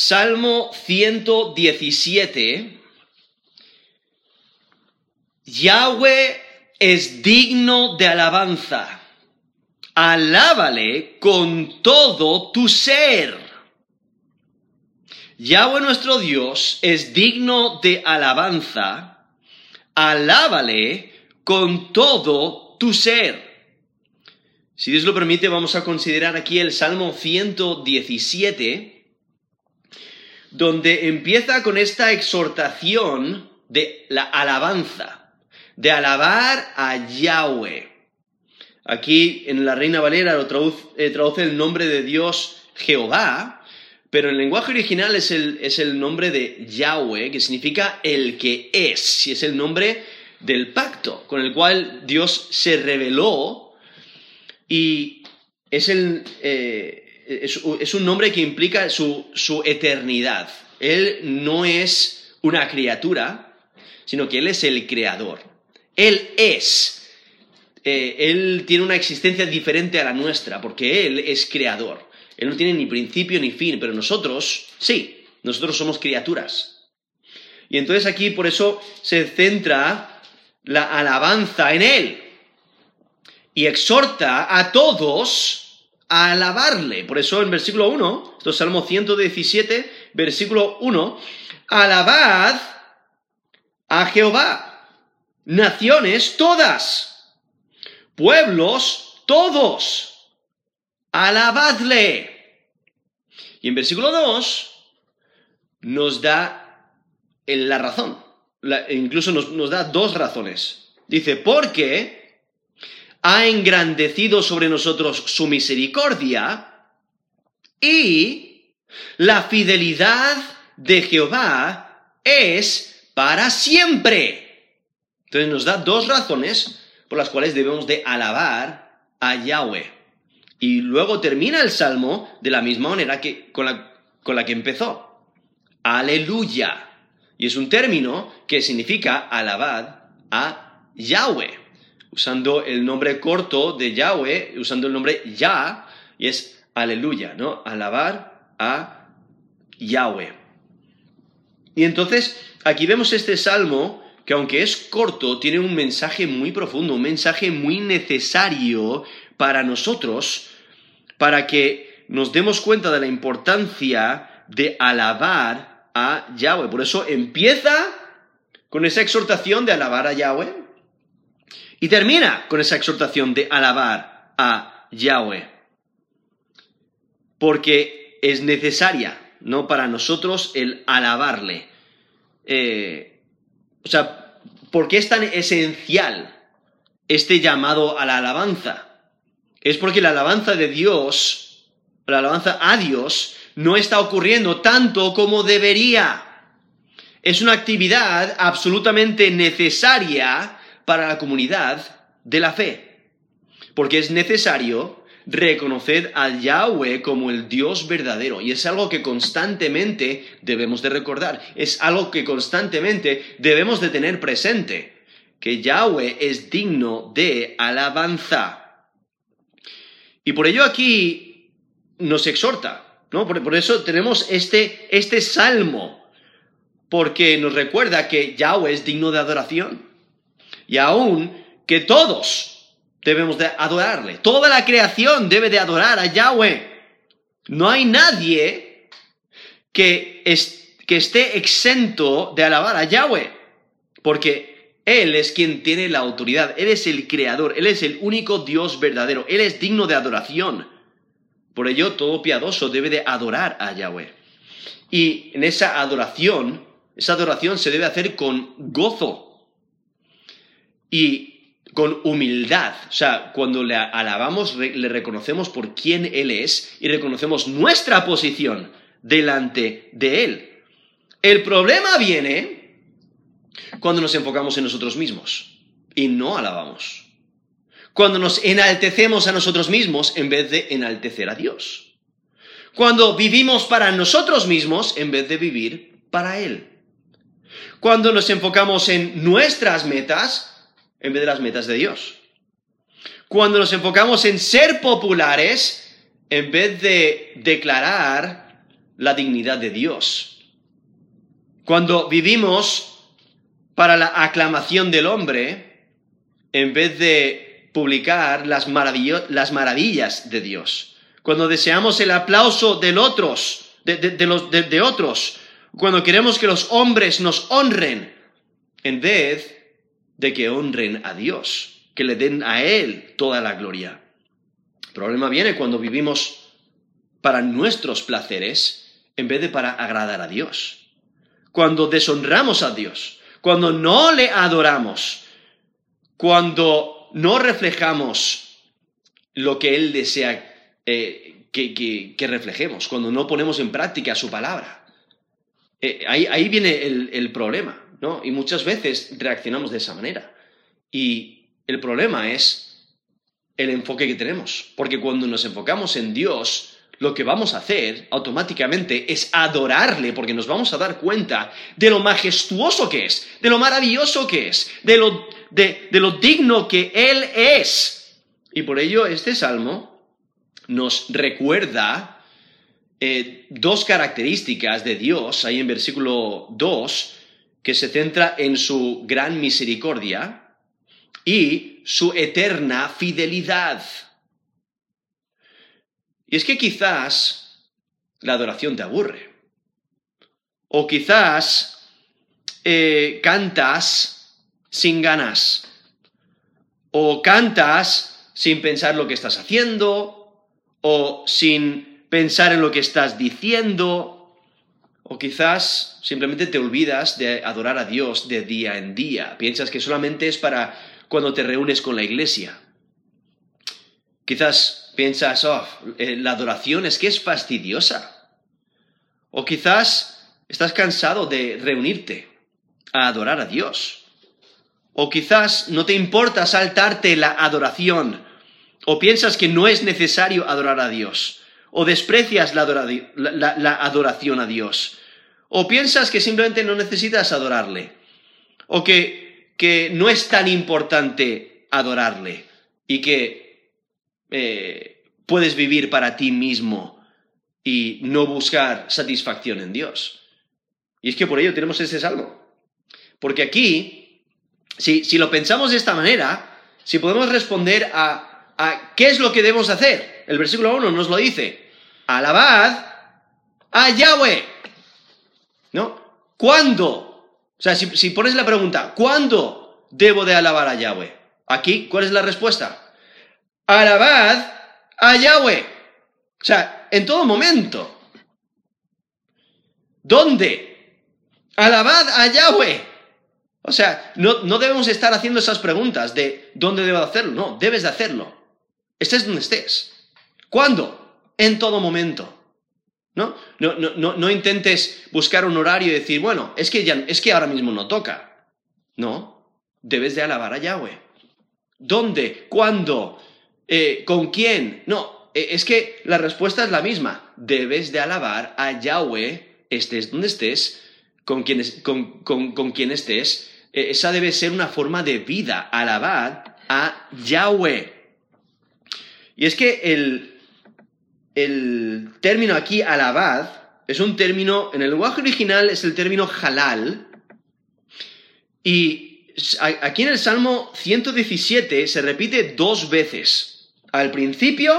Salmo 117. Yahweh es digno de alabanza. Alábale con todo tu ser. Yahweh nuestro Dios es digno de alabanza. Alábale con todo tu ser. Si Dios lo permite, vamos a considerar aquí el Salmo 117, donde empieza con esta exhortación de la alabanza, de alabar a Yahweh. Aquí en la Reina Valera lo eh, traduce, el nombre de Dios Jehová, pero en el lenguaje original es el, es el nombre de Yahweh, que significa el que es, y es el nombre del pacto con el cual Dios se reveló y es, el, eh, es, un nombre que implica su, su, eternidad. Él no es una criatura, sino que Él es el creador. Él es. Eh, él tiene una existencia diferente a la nuestra, porque Él es creador. Él no tiene ni principio ni fin, pero nosotros, sí, nosotros somos criaturas. Y entonces aquí por eso se centra la alabanza en Él y exhorta a todos alabarle. Por eso en versículo 1, esto es Salmo 117, versículo 1, alabad a Jehová, naciones todas, pueblos todos, alabadle. Y en versículo 2 nos da la razón, incluso nos da dos razones. Dice, porque ha engrandecido sobre nosotros su misericordia y la fidelidad de Jehová es para siempre. Entonces nos da dos razones por las cuales debemos de alabar a Yahweh. Y luego termina el salmo de la misma manera que con la, con la que empezó. Aleluya. Y es un término que significa alabad a Yahweh usando el nombre corto de Yahweh, usando el nombre Yah, y es aleluya, ¿no? Alabar a Yahweh. Y entonces, aquí vemos este salmo que aunque es corto, tiene un mensaje muy profundo, un mensaje muy necesario para nosotros, para que nos demos cuenta de la importancia de alabar a Yahweh. Por eso empieza con esa exhortación de alabar a Yahweh, y termina con esa exhortación de alabar a Yahweh. Porque es necesaria, ¿no? Para nosotros el alabarle. Eh, o sea, ¿por qué es tan esencial este llamado a la alabanza? Es porque la alabanza de Dios, la alabanza a Dios, no está ocurriendo tanto como debería. Es una actividad absolutamente necesaria para la comunidad de la fe, porque es necesario reconocer a Yahweh como el Dios verdadero. Y es algo que constantemente debemos de recordar, es algo que constantemente debemos de tener presente, que Yahweh es digno de alabanza. Y por ello aquí nos exhorta, ¿no? Por, eso tenemos este, este salmo, porque nos recuerda que Yahweh es digno de adoración y aún que todos debemos de adorarle. Toda la creación debe de adorar a Yahweh. No hay nadie que, que esté exento de alabar a Yahweh, porque Él es quien tiene la autoridad, Él es el creador, Él es el único Dios verdadero, Él es digno de adoración. Por ello, todo piadoso debe de adorar a Yahweh. Y en esa adoración, esa adoración se debe hacer con gozo, y con humildad. O sea, cuando le alabamos, le reconocemos por quién Él es y reconocemos nuestra posición delante de Él. El problema viene cuando nos enfocamos en nosotros mismos y no alabamos. Cuando nos enaltecemos a nosotros mismos en vez de enaltecer a Dios. Cuando vivimos para nosotros mismos en vez de vivir para Él. Cuando nos enfocamos en nuestras metas en vez de las metas de Dios. Cuando nos enfocamos en ser populares, en vez de declarar la dignidad de Dios. Cuando vivimos para la aclamación del hombre, en vez de publicar las, las maravillas de Dios. Cuando deseamos el aplauso de, otros, de, los, de otros, cuando queremos que los hombres nos honren, en vez de que honren a Dios, que le den a Él toda la gloria. El problema viene cuando vivimos para nuestros placeres en vez de para agradar a Dios. Cuando deshonramos a Dios, cuando no le adoramos, cuando no reflejamos lo que Él desea eh, que, reflejemos, cuando no ponemos en práctica su palabra. Eh, ahí, viene el problema. ¿No? Y muchas veces reaccionamos de esa manera. Y el problema es el enfoque que tenemos, porque cuando nos enfocamos en Dios, lo que vamos a hacer automáticamente es adorarle, porque nos vamos a dar cuenta de lo majestuoso que es, de lo maravilloso que es, de lo, de, lo digno que Él es. Y por ello este salmo nos recuerda eh, dos características de Dios, ahí en versículo 2, que se centra en su gran misericordia y su eterna fidelidad. Y es que quizás la adoración te aburre. O quizás eh, cantas sin ganas. O cantas sin pensar lo que estás haciendo. O sin pensar en lo que estás diciendo o quizás simplemente te olvidas de adorar a Dios de día en día. Piensas que solamente es para cuando te reúnes con la iglesia. Quizás piensas, oh, eh, la adoración es que es fastidiosa. O quizás estás cansado de reunirte a adorar a Dios. O quizás no te importa saltarte la adoración. O piensas que no es necesario adorar a Dios. O desprecias la, adoración a Dios o piensas que simplemente no necesitas adorarle. O que, que no es tan importante adorarle. Y que eh, puedes vivir para ti mismo y no buscar satisfacción en Dios. Y es que por ello tenemos este salmo. Porque aquí, si, si lo pensamos de esta manera, si podemos responder a, a qué es lo que debemos hacer, el versículo 1 nos lo dice, alabad a Yahweh. ¿No? ¿Cuándo? O sea, si, pones la pregunta, ¿cuándo debo de alabar a Yahweh? Aquí, ¿cuál es la respuesta? Alabad a Yahweh. O sea, en todo momento. ¿Dónde? Alabad a Yahweh. O sea, no, no, debemos estar haciendo esas preguntas de dónde debo hacerlo. No, debes de hacerlo. Estés donde estés. ¿Cuándo? En todo momento. ¿No? No, no, no, intentes buscar un horario y decir, bueno, es que, ya, es que ahora mismo no toca. No, debes de alabar a Yahweh. ¿Dónde? ¿Cuándo? Eh, ¿Con quién? No, eh, es que la respuesta es la misma. Debes de alabar a Yahweh, estés donde estés, con quien, con, con, quien estés. Eh, esa debe ser una forma de vida, alabar a Yahweh. Y es que el, el término aquí, alabad, es un término, en el lenguaje original es el término halal, y aquí en el Salmo 117 se repite dos veces. Al principio,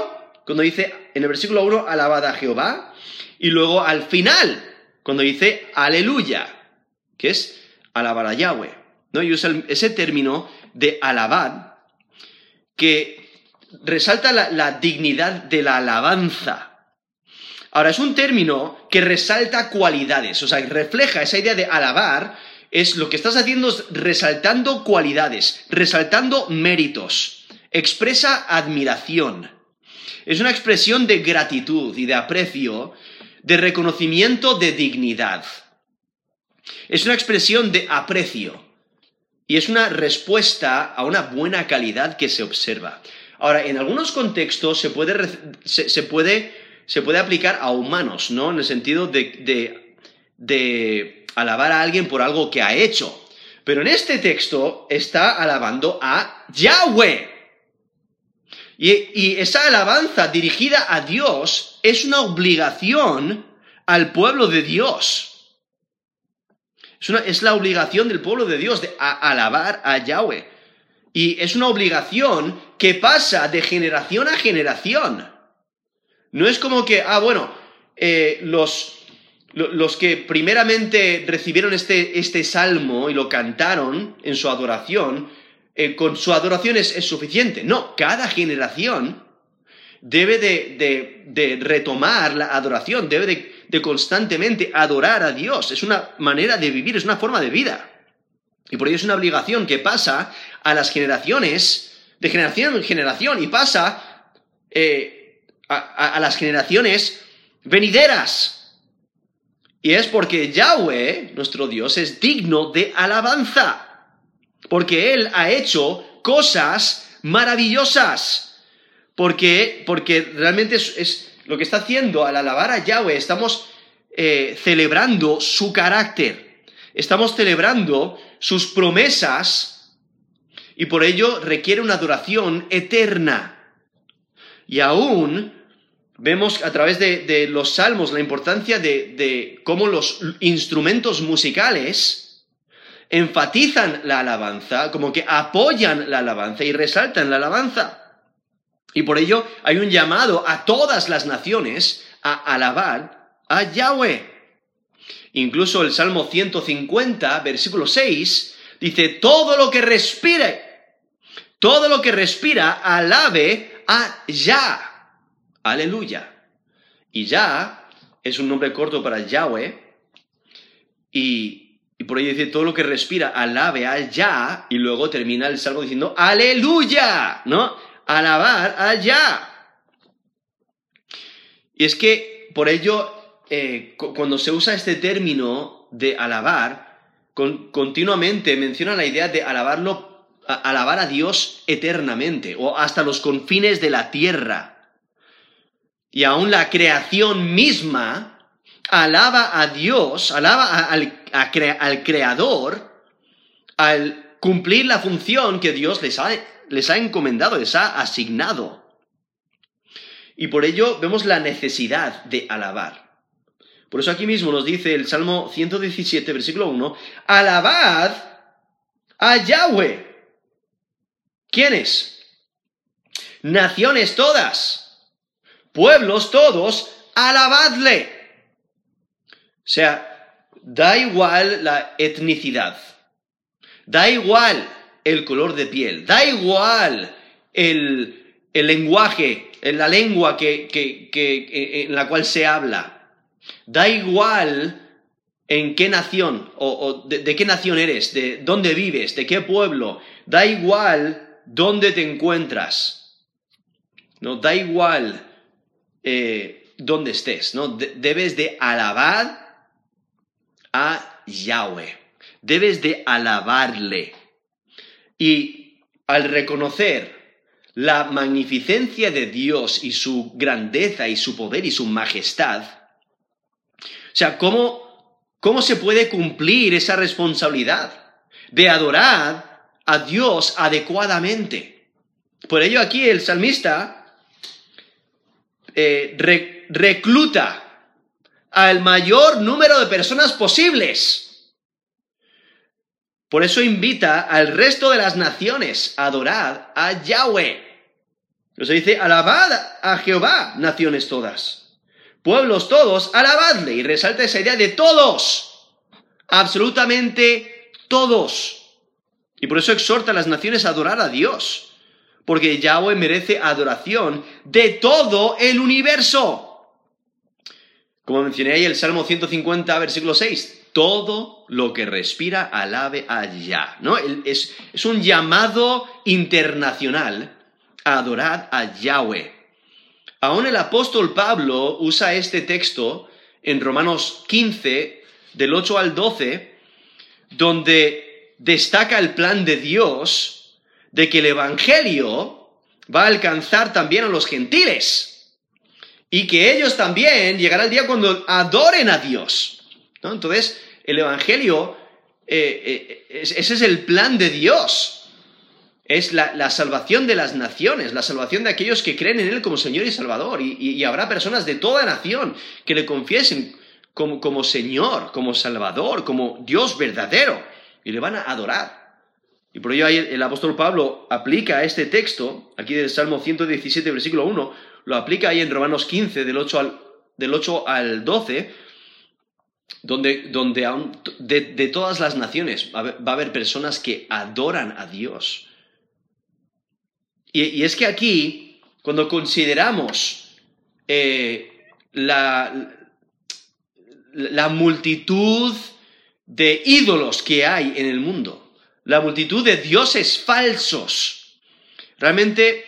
cuando dice en el versículo 1, alabad a Jehová, y luego al final, cuando dice aleluya, que es alabar a Yahweh. ¿no? Y usa ese término de alabad que resalta la, dignidad de la alabanza. Ahora, es un término que resalta cualidades, o sea, refleja esa idea de alabar, es lo que estás haciendo es resaltando cualidades, resaltando méritos, expresa admiración. Es una expresión de gratitud y de aprecio, de reconocimiento de dignidad. Es una expresión de aprecio y es una respuesta a una buena calidad que se observa. Ahora, en algunos contextos se puede, se, puede, se puede aplicar a humanos, ¿no? En el sentido de, de, alabar a alguien por algo que ha hecho. Pero en este texto está alabando a Yahweh. Y, esa alabanza dirigida a Dios es una obligación al pueblo de Dios. Es, es la obligación del pueblo de Dios de alabar a Yahweh. Y es una obligación que pasa de generación a generación. No es como que, ah, bueno, eh, los, los que primeramente recibieron este, este, salmo y lo cantaron en su adoración, eh, con su adoración es, suficiente. No, cada generación debe de, retomar la adoración, debe de, constantemente adorar a Dios. Es una manera de vivir, es una forma de vida. Y por ello es una obligación que pasa a las generaciones, de generación en generación, y pasa eh, a las generaciones venideras. Y es porque Yahweh, nuestro Dios, es digno de alabanza. Porque Él ha hecho cosas maravillosas. Porque, porque realmente es, lo que está haciendo al alabar a Yahweh. Estamos eh, celebrando su carácter. Estamos celebrando sus promesas. Y por ello requiere una adoración eterna. Y aún vemos a través de, los salmos la importancia de, cómo los instrumentos musicales enfatizan la alabanza, como que apoyan la alabanza y resaltan la alabanza. Y por ello hay un llamado a todas las naciones a alabar a Yahweh. Incluso el Salmo 150, versículo 6, dice, todo lo que respire, todo lo que respira, alabe a Yah. Aleluya. Y ya es un nombre corto para Yahweh. Y, por ahí dice todo lo que respira, alabe a Yah. Y luego termina el salmo diciendo, aleluya. ¿No? Alabar a Yah. Y es que por ello, eh, cuando se usa este término de alabar, continuamente menciona la idea de alabarlo, alabar a Dios eternamente o hasta los confines de la tierra y aún la creación misma alaba a Dios, alaba al, al Creador al cumplir la función que Dios les ha, les ha encomendado, les ha asignado. Y por ello vemos la necesidad de alabar. Por eso aquí mismo nos dice el Salmo 117, versículo 1, alabad a Yahweh. ¿Quiénes? Naciones todas pueblos todos, alabadle. O sea, da igual la etnicidad, da igual el color de piel, da igual el, lenguaje, la lengua que, en la cual se habla, da igual en qué nación o, de, qué nación eres, de dónde vives, de qué pueblo, da igual dónde te encuentras, no da igual eh, donde estés, ¿no? debes de alabar a Yahweh, debes de alabarle. Y al reconocer la magnificencia de Dios y su grandeza y su poder y su majestad, o sea, ¿cómo, cómo se puede cumplir esa responsabilidad de adorar a Dios adecuadamente? Por ello aquí el salmista eh, recluta al mayor número de personas posibles. Por eso invita al resto de las naciones a adorar a Yahweh. Se dice, alabad a Jehová, naciones todas. Pueblos todos, alabadle. Y resalta esa idea de todos. Absolutamente todos. Y por eso exhorta a las naciones a adorar a Dios porque Yahweh merece adoración de todo el universo. Como mencioné ahí el Salmo 150, versículo 6, todo lo que respira alabe a Yah. ¿no? Es, es un llamado internacional a adorar a Yahweh. Aún el apóstol Pablo usa este texto en Romanos 15, del 8 al 12, donde destaca el plan de Dios de que el Evangelio va a alcanzar también a los gentiles y que ellos también llegará el día cuando adoren a Dios. Entonces, el Evangelio, eh, eh, ese es el plan de Dios. Es la, salvación de las naciones, la salvación de aquellos que creen en Él como Señor y Salvador. Y, habrá personas de toda nación que le confiesen como, como Señor, como Salvador, como Dios verdadero, y le van a adorar. Y por ello el apóstol Pablo aplica este texto, aquí del Salmo 117, versículo 1, lo aplica ahí en Romanos 15, del 8 al, del 8 al 12, donde, donde de, todas las naciones va a, haber, personas que adoran a Dios. Y, es que aquí, cuando consideramos eh, la, la multitud de ídolos que hay en el mundo, la multitud de dioses falsos, realmente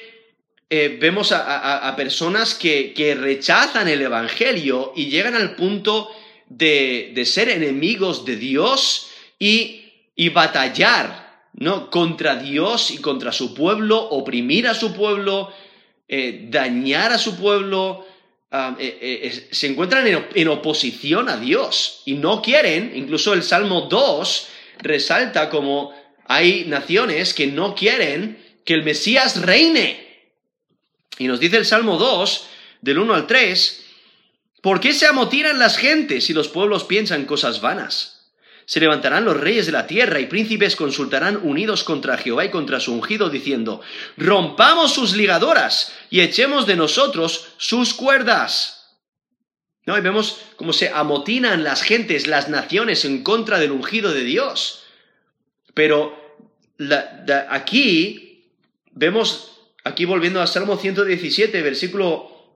eh, vemos a, personas que, que, rechazan el Evangelio y llegan al punto de, ser enemigos de Dios y, batallar ¿no? contra Dios y contra su pueblo, oprimir a su pueblo, eh, dañar a su pueblo, ah, eh, eh, se encuentran en, oposición a Dios y no quieren, incluso el Salmo 2 resalta como hay naciones que no quieren que el Mesías reine. Y nos dice el Salmo 2, del 1 al 3, ¿Por qué se amotinan las gentes y los pueblos piensan cosas vanas? Se levantarán los reyes de la tierra y príncipes consultarán unidos contra Jehová y contra su ungido, diciendo, rompamos sus ligadoras y echemos de nosotros sus cuerdas. ¿No? Y vemos cómo se amotinan las gentes, las naciones en contra del ungido de Dios. Pero aquí vemos, aquí volviendo al Salmo 117, versículo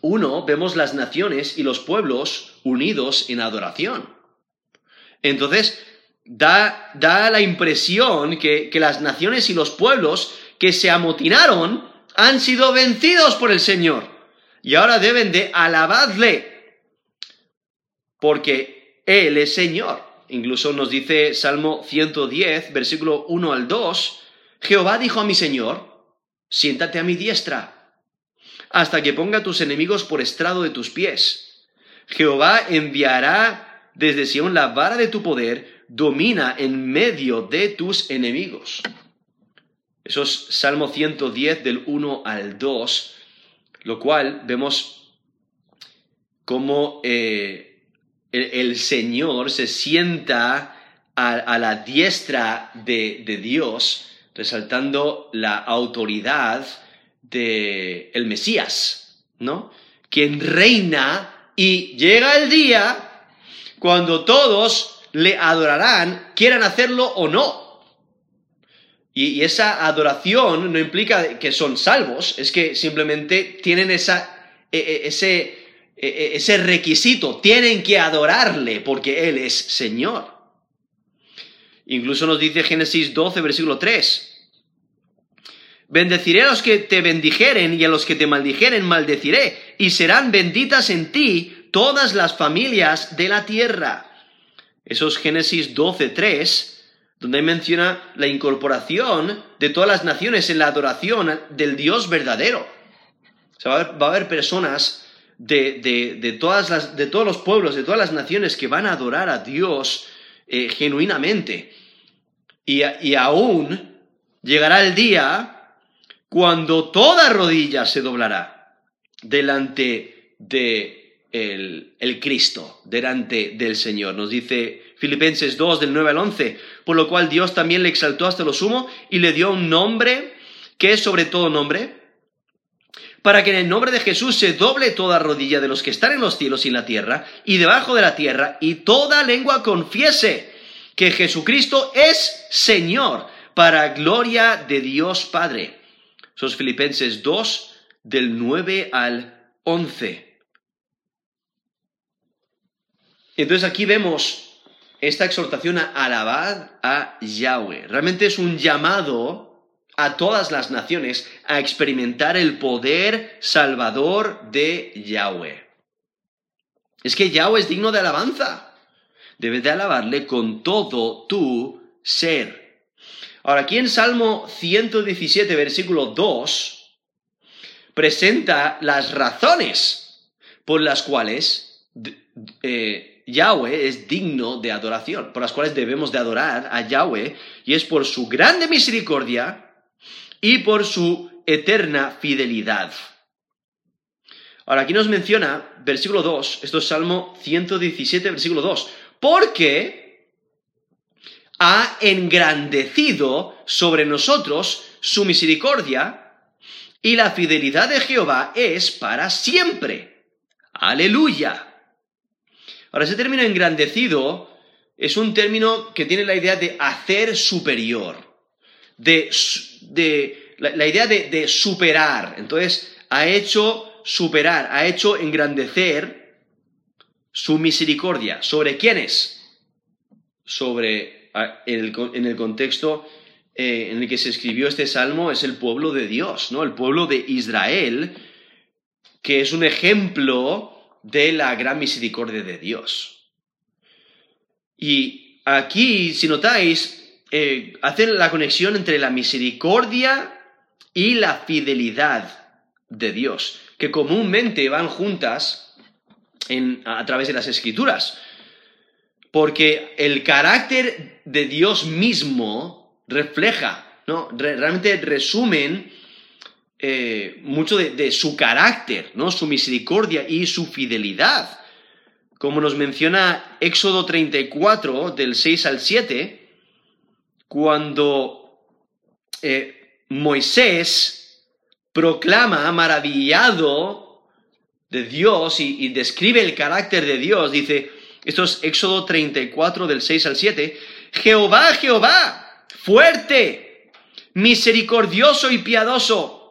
uno, vemos las naciones y los pueblos unidos en adoración. Entonces, da, da la impresión que, que las naciones y los pueblos que se amotinaron han sido vencidos por el Señor y ahora deben de alabarle porque Él es Señor. Incluso nos dice Salmo 110, versículo 1 al 2, Jehová dijo a mi Señor, siéntate a mi diestra hasta que ponga tus enemigos por estrado de tus pies. Jehová enviará desde Sion la vara de tu poder, domina en medio de tus enemigos. Eso es Salmo 110 del 1 al 2, lo cual vemos cómo eh, el, Señor se sienta a, la diestra de, de Dios, resaltando la autoridad de el Mesías, ¿no? Quien reina y llega el día cuando todos le adorarán, quieran hacerlo o no. Y, esa adoración no implica que son salvos, es que simplemente tienen esa, e, e, ese, e, ese requisito, tienen que adorarle porque Él es Señor. Incluso nos dice Génesis 12, versículo 3. Bendeciré a los que te bendijeren y a los que te maldijeren maldeciré, y serán benditas en ti todas las familias de la tierra. Eso es Génesis 12.3, donde menciona la incorporación de todas las naciones en la adoración del Dios verdadero. O sea, va, a haber, personas de, todas las, de, todos los pueblos, de todas las naciones que van a adorar a Dios eh, genuinamente. Y, y aún llegará el día cuando toda rodilla se doblará delante de el, Cristo, delante del Señor. Nos dice Filipenses 2 del 9 al 11, por lo cual Dios también le exaltó hasta lo sumo y le dio un nombre que es sobre todo nombre, para que en el nombre de Jesús se doble toda rodilla de los que están en los cielos y en la tierra y debajo de la tierra, y toda lengua confiese que Jesucristo es Señor, para gloria de Dios Padre. Sos Filipenses 2, del 9 al 11. Entonces aquí vemos esta exhortación a alabar a Yahweh. Realmente es un llamado a todas las naciones a experimentar el poder salvador de Yahweh. Es que Yahweh es digno de alabanza. Debes de alabarle con todo tu ser. Ahora, aquí en Salmo 117, versículo 2, presenta las razones por las cuales eh, Yahweh es digno de adoración, por las cuales debemos de adorar a Yahweh, y es por su grande misericordia y por su eterna fidelidad. Ahora aquí nos menciona, versículo 2, esto es Salmo 117, versículo 2, porque ha engrandecido sobre nosotros su misericordia y la fidelidad de Jehová es para siempre. Aleluya. Ahora, ese término engrandecido es un término que tiene la idea de hacer superior, de, la, idea de, superar. Entonces, ha hecho superar, ha hecho engrandecer su misericordia. ¿Sobre quiénes? Sobre, en el, contexto eh, en el que se escribió este salmo, es el pueblo de Dios, ¿no? El pueblo de Israel, que es un ejemplo de la gran misericordia de Dios. Y aquí, si notáis, eh, hacen la conexión entre la misericordia y la fidelidad de Dios que comúnmente van juntas a través de las escrituras. Porque el carácter de Dios mismo refleja, ¿no? realmente resumen eh, mucho de, su carácter, ¿no? Su misericordia y su fidelidad. Como nos menciona Éxodo 34, del 6 al 7, cuando eh, Moisés proclama maravillado de Dios y, describe el carácter de Dios. Dice, esto es Éxodo 34 del 6 al 7, Jehová, Jehová, fuerte, misericordioso y piadoso,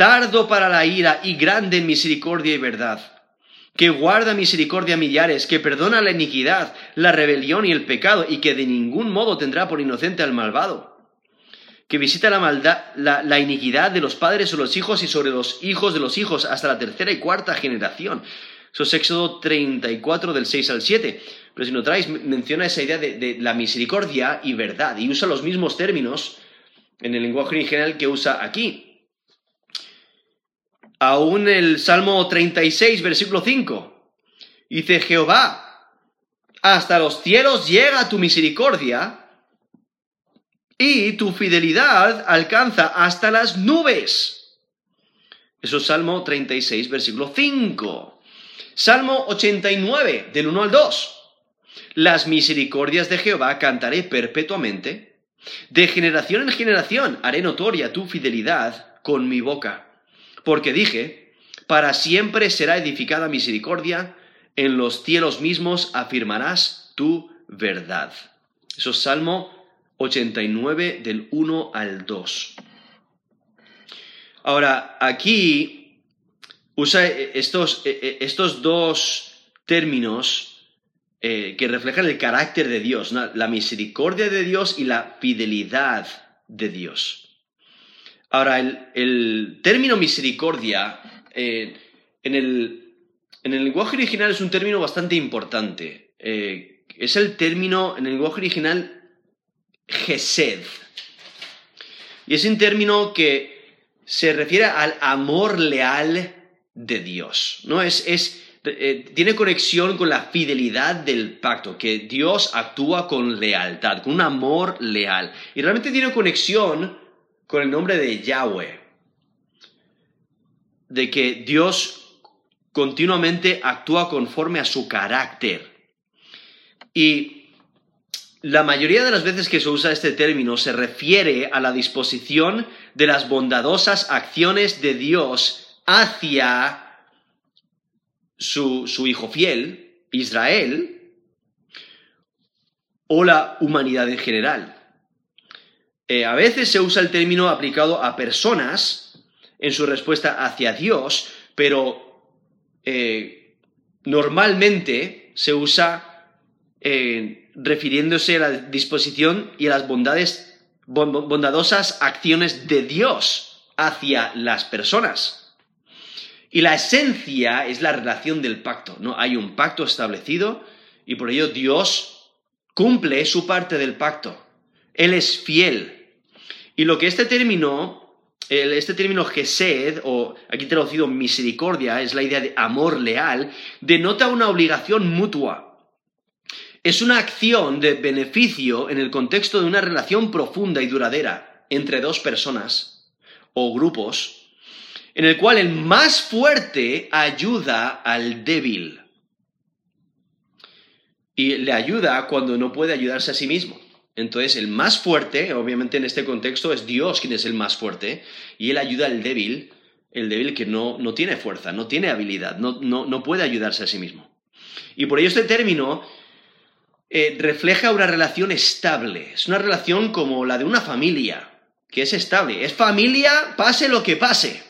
tardo para la ira y grande en misericordia y verdad, que guarda misericordia a millares, que perdona la iniquidad, la rebelión y el pecado, y que de ningún modo tendrá por inocente al malvado que visita la maldad, la, iniquidad de los padres sobre los hijos y sobre los hijos de los hijos hasta la tercera y cuarta generación. Eso es Éxodo 34 del 6 al 7. Pero si no traes, menciona esa idea de, de, la misericordia y verdad y usa los mismos términos en el lenguaje original que usa aquí. Aún el Salmo 36, versículo 5, dice Jehová, hasta los cielos llega tu misericordia y tu fidelidad alcanza hasta las nubes. Eso es Salmo 36, versículo 5. Salmo 89, del 1 al 2. Las misericordias de Jehová cantaré perpetuamente. De generación en generación haré notoria tu fidelidad con mi boca. Porque dije, para siempre será edificada misericordia, en los cielos mismos afirmarás tu verdad. Eso es Salmo 89 del 1 al 2. Ahora, aquí usa estos, e, e, estos dos términos eh, que reflejan el carácter de Dios, la misericordia de Dios y la fidelidad de Dios. Ahora, el, término misericordia eh, en, el, en, el, lenguaje original es un término bastante importante. Eh, es el término en el lenguaje original Gesed. Y es un término que se refiere al amor leal de Dios. ¿no? Es, eh, tiene conexión con la fidelidad del pacto, que Dios actúa con lealtad, con un amor leal. Y realmente tiene conexión con el nombre de Yahweh. De que Dios continuamente actúa conforme a su carácter. Y la mayoría de las veces que se usa este término se refiere a la disposición de las bondadosas acciones de Dios hacia su, hijo fiel, Israel, o la humanidad en general. Eh, a veces se usa el término aplicado a personas en su respuesta hacia Dios, pero eh, normalmente se usa en refiriéndose a la disposición y a las bondades, bondadosas acciones de Dios hacia las personas. Y la esencia es la relación del pacto, ¿no? Hay un pacto establecido y por ello Dios cumple su parte del pacto. Él es fiel. Y lo que este término, este término gesed, o aquí traducido misericordia, es la idea de amor leal, denota una obligación mutua es una acción de beneficio en el contexto de una relación profunda y duradera entre dos personas o grupos, en el cual el más fuerte ayuda al débil. Y le ayuda cuando no puede ayudarse a sí mismo. Entonces, el más fuerte, obviamente en este contexto, es Dios quien es el más fuerte, y Él ayuda al débil, el débil que no, no tiene fuerza, no tiene habilidad, no, no, puede ayudarse a sí mismo. Y por ello este término eh, refleja una relación estable, es una relación como la de una familia, que es estable, es familia, pase lo que pase.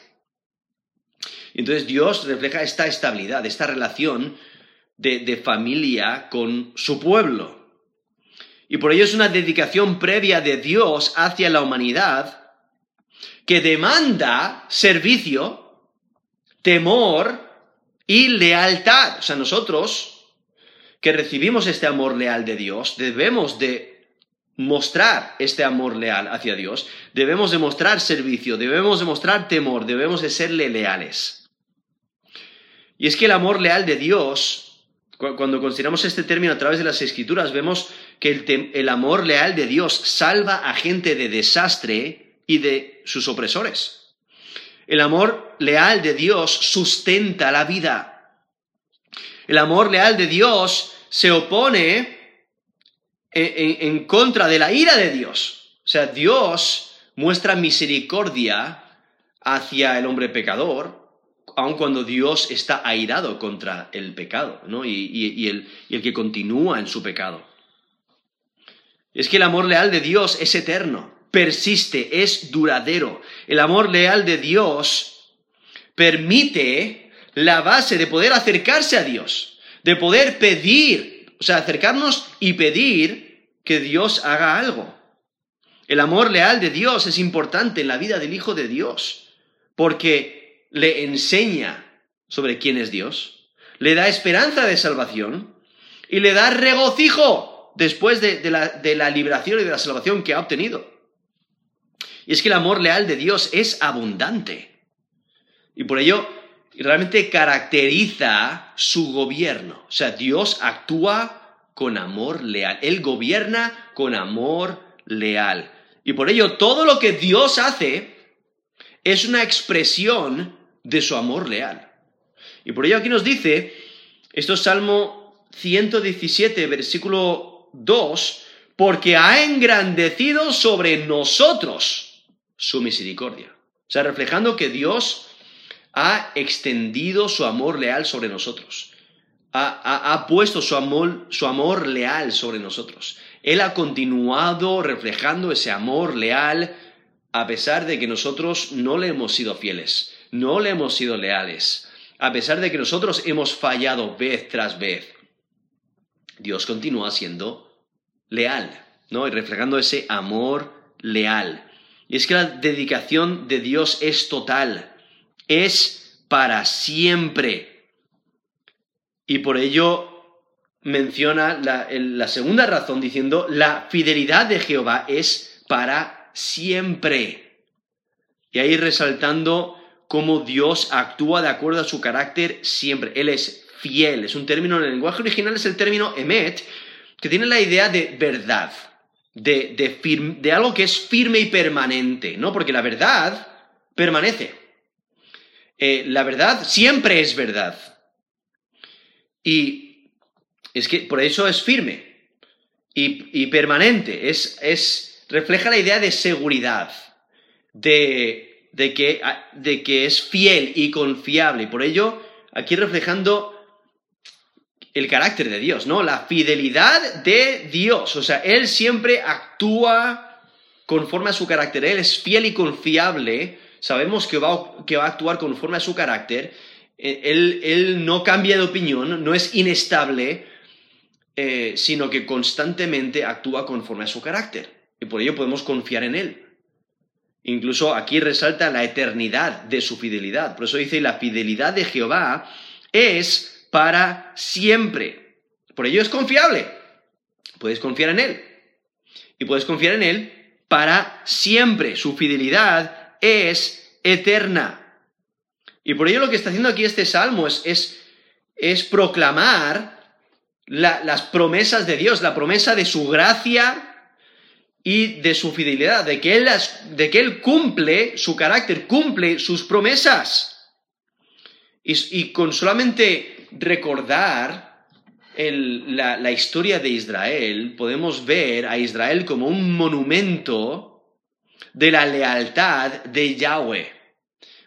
Entonces Dios refleja esta estabilidad, esta relación de familia con su pueblo. Y por ello es una dedicación previa de Dios hacia la humanidad que demanda servicio, temor y lealtad. O sea, nosotros que recibimos este amor leal de Dios, debemos de mostrar este amor leal hacia Dios, debemos de mostrar servicio, debemos de mostrar temor, debemos de serle leales. Y es que el amor leal de Dios cuando consideramos este término a través de las escrituras, vemos que el, amor leal de Dios salva a gente de desastre y de sus opresores. El amor leal de Dios sustenta la vida. El amor leal de Dios se opone en, contra de la ira de Dios. O sea, Dios muestra misericordia hacia el hombre pecador, aun cuando Dios está airado contra el pecado, ¿no? Y, el, el, que continúa en su pecado. Es que el amor leal de Dios es eterno, persiste, es duradero. El amor leal de Dios permite la base de poder acercarse a Dios, de poder pedir, o sea, acercarnos y pedir que Dios haga algo. El amor leal de Dios es importante en la vida del Hijo de Dios, porque le enseña sobre quién es Dios, le da esperanza de salvación y le da regocijo después de, la, liberación y de la salvación que ha obtenido. Y es que el amor leal de Dios es abundante. Y por ello realmente caracteriza su gobierno. O sea, Dios actúa con amor leal. Él gobierna con amor leal. Y por ello todo lo que Dios hace es una expresión de su amor leal. Y por ello aquí nos dice, esto es Salmo 117, versículo 2, porque ha engrandecido sobre nosotros su misericordia. O sea, reflejando que Dios ha extendido su amor leal sobre nosotros. Ha, ha, puesto su amor, su amor leal sobre nosotros. Él ha continuado reflejando ese amor leal a pesar de que nosotros no le hemos sido fieles no le hemos sido leales, a pesar de que nosotros hemos fallado vez tras vez. Dios continúa siendo leal, ¿no? Y reflejando ese amor leal. Y es que la dedicación de Dios es total, es para siempre. Y por ello menciona la, la, segunda razón diciendo, la fidelidad de Jehová es para siempre. Y ahí resaltando cómo Dios actúa de acuerdo a su carácter siempre. Él es fiel. Es un término, en el lenguaje original es el término emet, que tiene la idea de verdad, de, de, algo que es firme y permanente, ¿no? Porque la verdad permanece. Eh, la verdad siempre es verdad. Y es que por eso es firme y, y permanente. Es, es, refleja la idea de seguridad, de, de que, de que es fiel y confiable. Por ello, aquí reflejando el carácter de Dios, ¿no? La fidelidad de Dios. O sea, Él siempre actúa conforme a su carácter. Él es fiel y confiable. Sabemos que va, que va a actuar conforme a su carácter. Eh, él, él, no cambia de opinión, no es inestable, eh, sino que constantemente actúa conforme a su carácter. Y por ello podemos confiar en Él. Incluso aquí resalta la eternidad de su fidelidad. Por eso dice, la fidelidad de Jehová es para siempre. Por ello es confiable. Puedes confiar en Él. Y puedes confiar en Él para siempre. Su fidelidad es eterna. Y por ello lo que está haciendo aquí este salmo es, es, proclamar las promesas de Dios, la promesa de su gracia y de su fidelidad, de que Él, de que él cumple su carácter, cumple sus promesas. Y, con solamente recordar la, la historia de Israel, podemos ver a Israel como un monumento de la lealtad de Yahweh.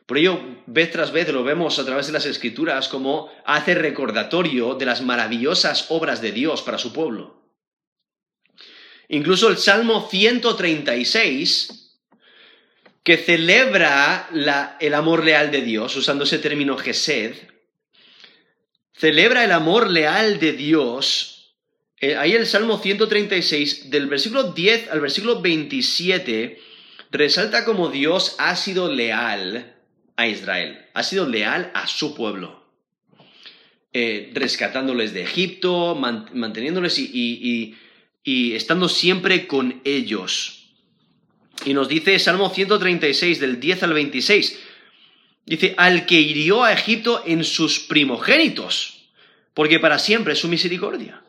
Por ello, vez tras vez lo vemos a través de las escrituras como hace recordatorio de las maravillosas obras de Dios para su pueblo. Incluso el Salmo 136, que celebra el amor leal de Dios, usando ese término Gesed, celebra el amor leal de Dios. Eh, ahí el Salmo 136, del versículo 10 al versículo 27, resalta como Dios ha sido leal a Israel, ha sido leal a su pueblo, eh, rescatándoles de Egipto, manteniéndoles y y estando siempre con ellos. Y nos dice Salmo 136 del 10 al 26, dice, al que hirió a Egipto en sus primogénitos, porque para siempre es su misericordia.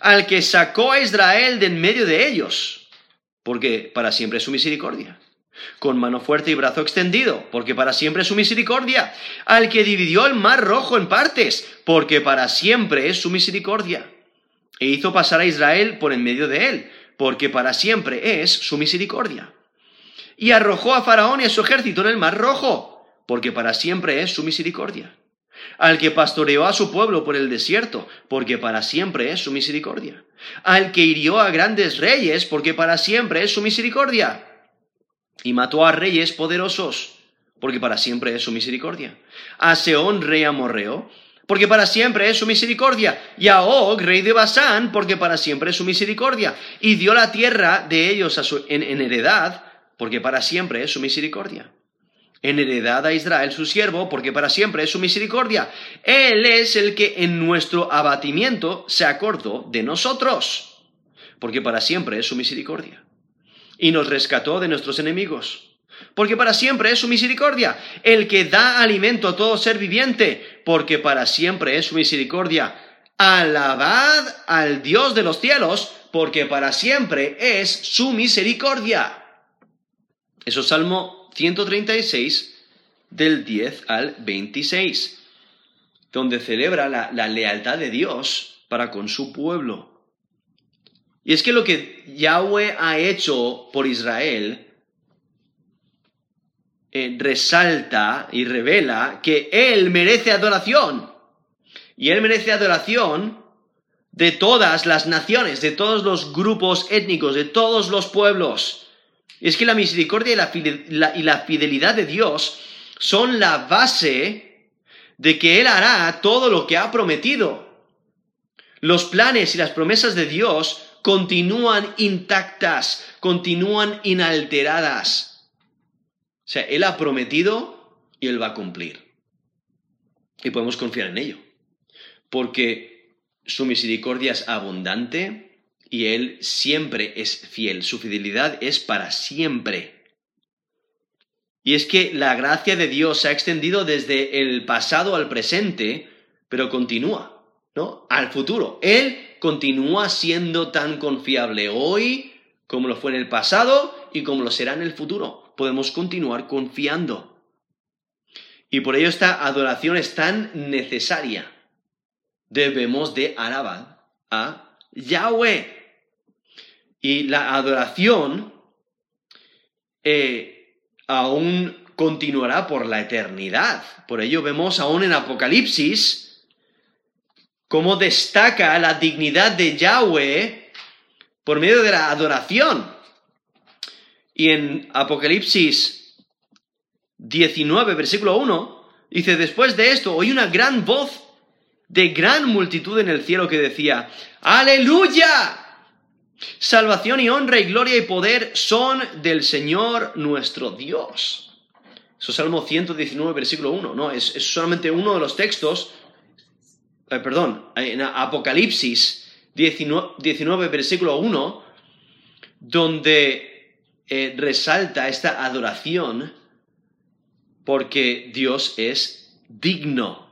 Al que sacó a Israel de en medio de ellos, porque para siempre es su misericordia. Con mano fuerte y brazo extendido, porque para siempre es su misericordia. Al que dividió el mar rojo en partes, porque para siempre es su misericordia e hizo pasar a Israel por en medio de él, porque para siempre es su misericordia. Y arrojó a Faraón y a su ejército en el mar rojo, porque para siempre es su misericordia. Al que pastoreó a su pueblo por el desierto, porque para siempre es su misericordia. Al que hirió a grandes reyes, porque para siempre es su misericordia. Y mató a reyes poderosos, porque para siempre es su misericordia. A Seón, rey amorreo, porque para siempre es su misericordia, y a Og, rey de Basán, porque para siempre es su misericordia, y dio la tierra de ellos en, en heredad, porque para siempre es su misericordia. En heredad a Israel su siervo, porque para siempre es su misericordia. Él es el que en nuestro abatimiento se acordó de nosotros, porque para siempre es su misericordia. Y nos rescató de nuestros enemigos porque para siempre es su misericordia. El que da alimento a todo ser viviente, porque para siempre es su misericordia. Alabad al Dios de los cielos, porque para siempre es su misericordia. Eso es Salmo 136, del 10 al 26, donde celebra la, la lealtad de Dios para con su pueblo. Y es que lo que Yahweh ha hecho por Israel eh, resalta y revela que Él merece adoración. Y Él merece adoración de todas las naciones, de todos los grupos étnicos, de todos los pueblos. Es que la misericordia y la fidelidad de Dios son la base de que Él hará todo lo que ha prometido. Los planes y las promesas de Dios continúan intactas, continúan inalteradas. O sea, Él ha prometido y Él va a cumplir. Y podemos confiar en ello. Porque su misericordia es abundante y Él siempre es fiel. Su fidelidad es para siempre. Y es que la gracia de Dios se ha extendido desde el pasado al presente, pero continúa, ¿no? Al futuro. Él continúa siendo tan confiable hoy como lo fue en el pasado y como lo será en el futuro podemos continuar confiando. Y por ello esta adoración es tan necesaria. Debemos de alabar a Yahweh. Y la adoración eh, aún continuará por la eternidad. Por ello vemos aún en Apocalipsis cómo destaca la dignidad de Yahweh por medio de la adoración. Y en Apocalipsis 19, versículo 1, dice, después de esto oí una gran voz de gran multitud en el cielo que decía, aleluya. Salvación y honra y gloria y poder son del Señor nuestro Dios. Eso es Salmo 119, versículo 1. No, es, solamente uno de los textos, eh, perdón, en Apocalipsis 19, 19, versículo 1, donde eh, resalta esta adoración porque Dios es digno.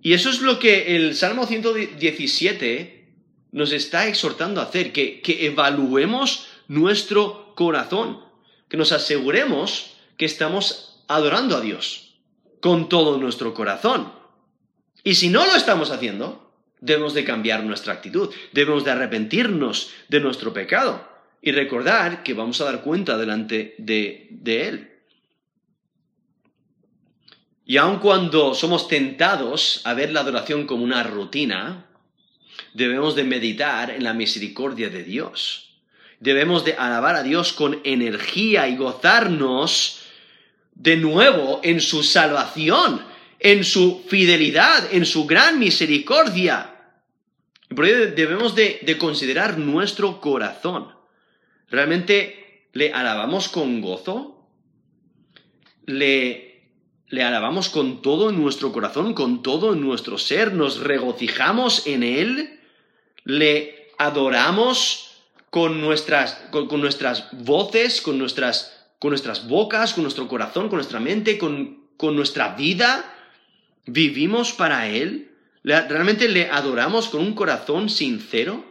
Y eso es lo que el Salmo 117 nos está exhortando a hacer, que, que evaluemos nuestro corazón, que nos aseguremos que estamos adorando a Dios con todo nuestro corazón. Y si no lo estamos haciendo, debemos de cambiar nuestra actitud, debemos de arrepentirnos de nuestro pecado y recordar que vamos a dar cuenta delante de, de Él. Y aun cuando somos tentados a ver la adoración como una rutina, debemos de meditar en la misericordia de Dios. Debemos de alabar a Dios con energía y gozarnos de nuevo en su salvación, en su fidelidad, en su gran misericordia. Por ello debemos de, de considerar nuestro corazón. ¿Realmente le alabamos con gozo? ¿Le, ¿Le alabamos con todo nuestro corazón, con todo nuestro ser? ¿Nos regocijamos en Él? ¿Le adoramos con nuestras, con, nuestras voces, con nuestras, con nuestras bocas, con nuestro corazón, con nuestra mente, con, con nuestra vida? ¿Vivimos para Él? ¿Realmente le adoramos con un corazón sincero?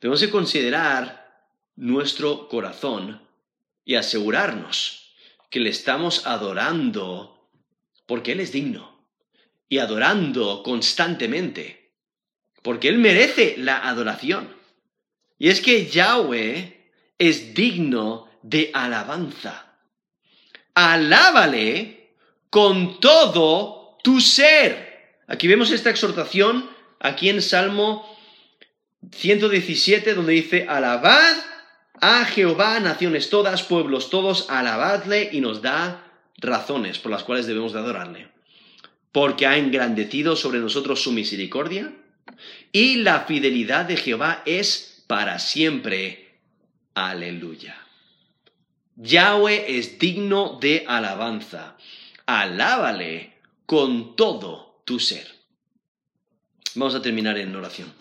Debemos de considerar nuestro corazón y asegurarnos que le estamos adorando porque Él es digno y adorando constantemente, porque Él merece la adoración. Y es que Yahweh es digno de alabanza. Alábale con todo tu ser. Aquí vemos esta exhortación, aquí en Salmo 117, donde dice, alabad a Jehová, naciones todas, pueblos todos, alabadle y nos da razones por las cuales debemos de adorarle. Porque ha engrandecido sobre nosotros su misericordia y la fidelidad de Jehová es para siempre. Aleluya. Yahweh es digno de alabanza. Alábale con todo tu ser. Vamos a terminar en oración.